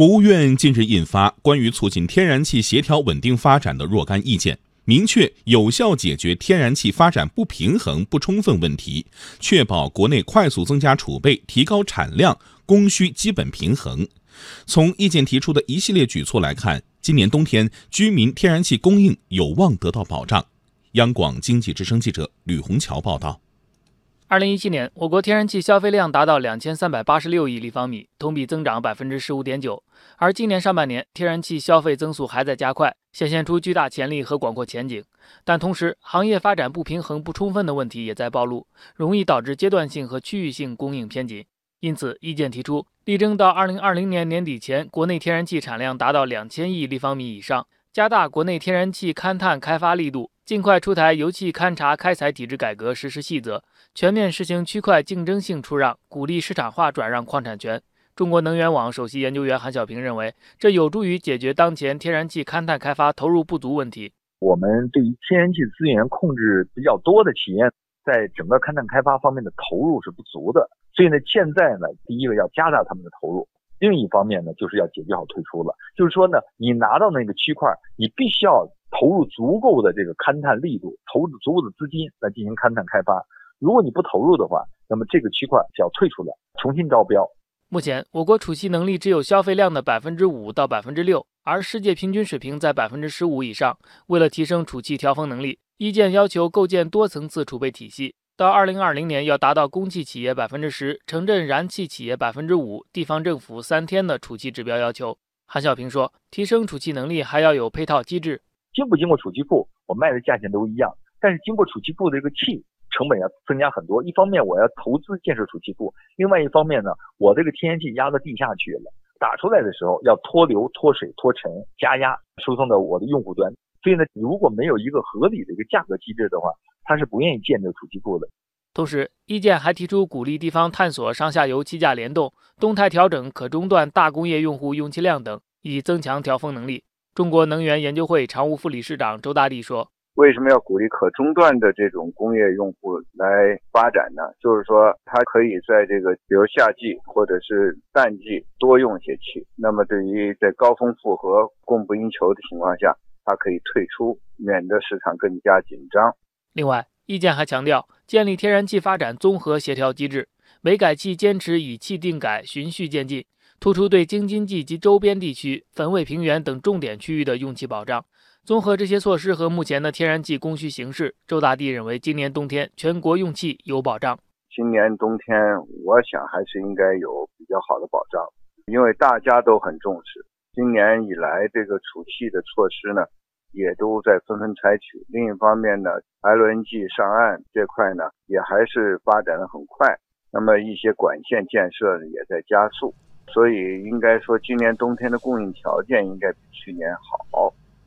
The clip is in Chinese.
国务院近日印发《关于促进天然气协调稳定发展的若干意见》，明确有效解决天然气发展不平衡不充分问题，确保国内快速增加储备、提高产量、供需基本平衡。从意见提出的一系列举措来看，今年冬天居民天然气供应有望得到保障。央广经济之声记者吕红桥报道。二零一七年，我国天然气消费量达到两千三百八十六亿立方米，同比增长百分之十五点九。而今年上半年，天然气消费增速还在加快，显现出巨大潜力和广阔前景。但同时，行业发展不平衡不充分的问题也在暴露，容易导致阶段性和区域性供应偏紧。因此，意见提出，力争到二零二零年年底前，国内天然气产量达到两千亿立方米以上，加大国内天然气勘探开发力度。尽快出台油气勘查开采体制改革实施细则，全面实行区块竞争性出让，鼓励市场化转让矿产权。中国能源网首席研究员韩小平认为，这有助于解决当前天然气勘探开发投入不足问题。我们对于天然气资源控制比较多的企业，在整个勘探开发方面的投入是不足的，所以呢，现在呢，第一个要加大他们的投入，另一方面呢，就是要解决好退出了。就是说呢，你拿到那个区块，你必须要。投入足够的这个勘探力度，投入足够的资金来进行勘探开发。如果你不投入的话，那么这个区块就要退出来，重新招标。目前，我国储气能力只有消费量的百分之五到百分之六，而世界平均水平在百分之十五以上。为了提升储气调峰能力，意见要求构建多层次储备体系，到二零二零年要达到供气企业百分之十、城镇燃气企业百分之五、地方政府三天的储气指标要求。韩小平说，提升储气能力还要有配套机制。经不经过储气库，我卖的价钱都一样。但是经过储气库的这个气成本要增加很多。一方面我要投资建设储气库，另外一方面呢，我这个天然气压到地下去了，打出来的时候要脱硫、脱水、脱尘、加压，输送到我的用户端。所以呢，如果没有一个合理的一个价格机制的话，他是不愿意建这个储气库的。同时，意见还提出鼓励地方探索上下游气价联动，动态调整可中断大工业用户用气量等，以增强调峰能力。中国能源研究会常务副理事长周大力说：“为什么要鼓励可中断的这种工业用户来发展呢？就是说，它可以在这个比如夏季或者是淡季多用些气。那么，对于在高峰负荷、供不应求的情况下，它可以退出，免得市场更加紧张。另外，意见还强调建立天然气发展综合协调机制，煤改气坚持以气定改，循序渐进。”突出对京津冀及周边地区、汾渭平原等重点区域的用气保障。综合这些措施和目前的天然气供需形势，周大地认为，今年冬天全国用气有保障。今年冬天，我想还是应该有比较好的保障，因为大家都很重视。今年以来，这个储气的措施呢，也都在纷纷采取。另一方面呢，LNG 上岸这块呢，也还是发展的很快。那么一些管线建设也在加速。所以应该说，今年冬天的供应条件应该比去年好。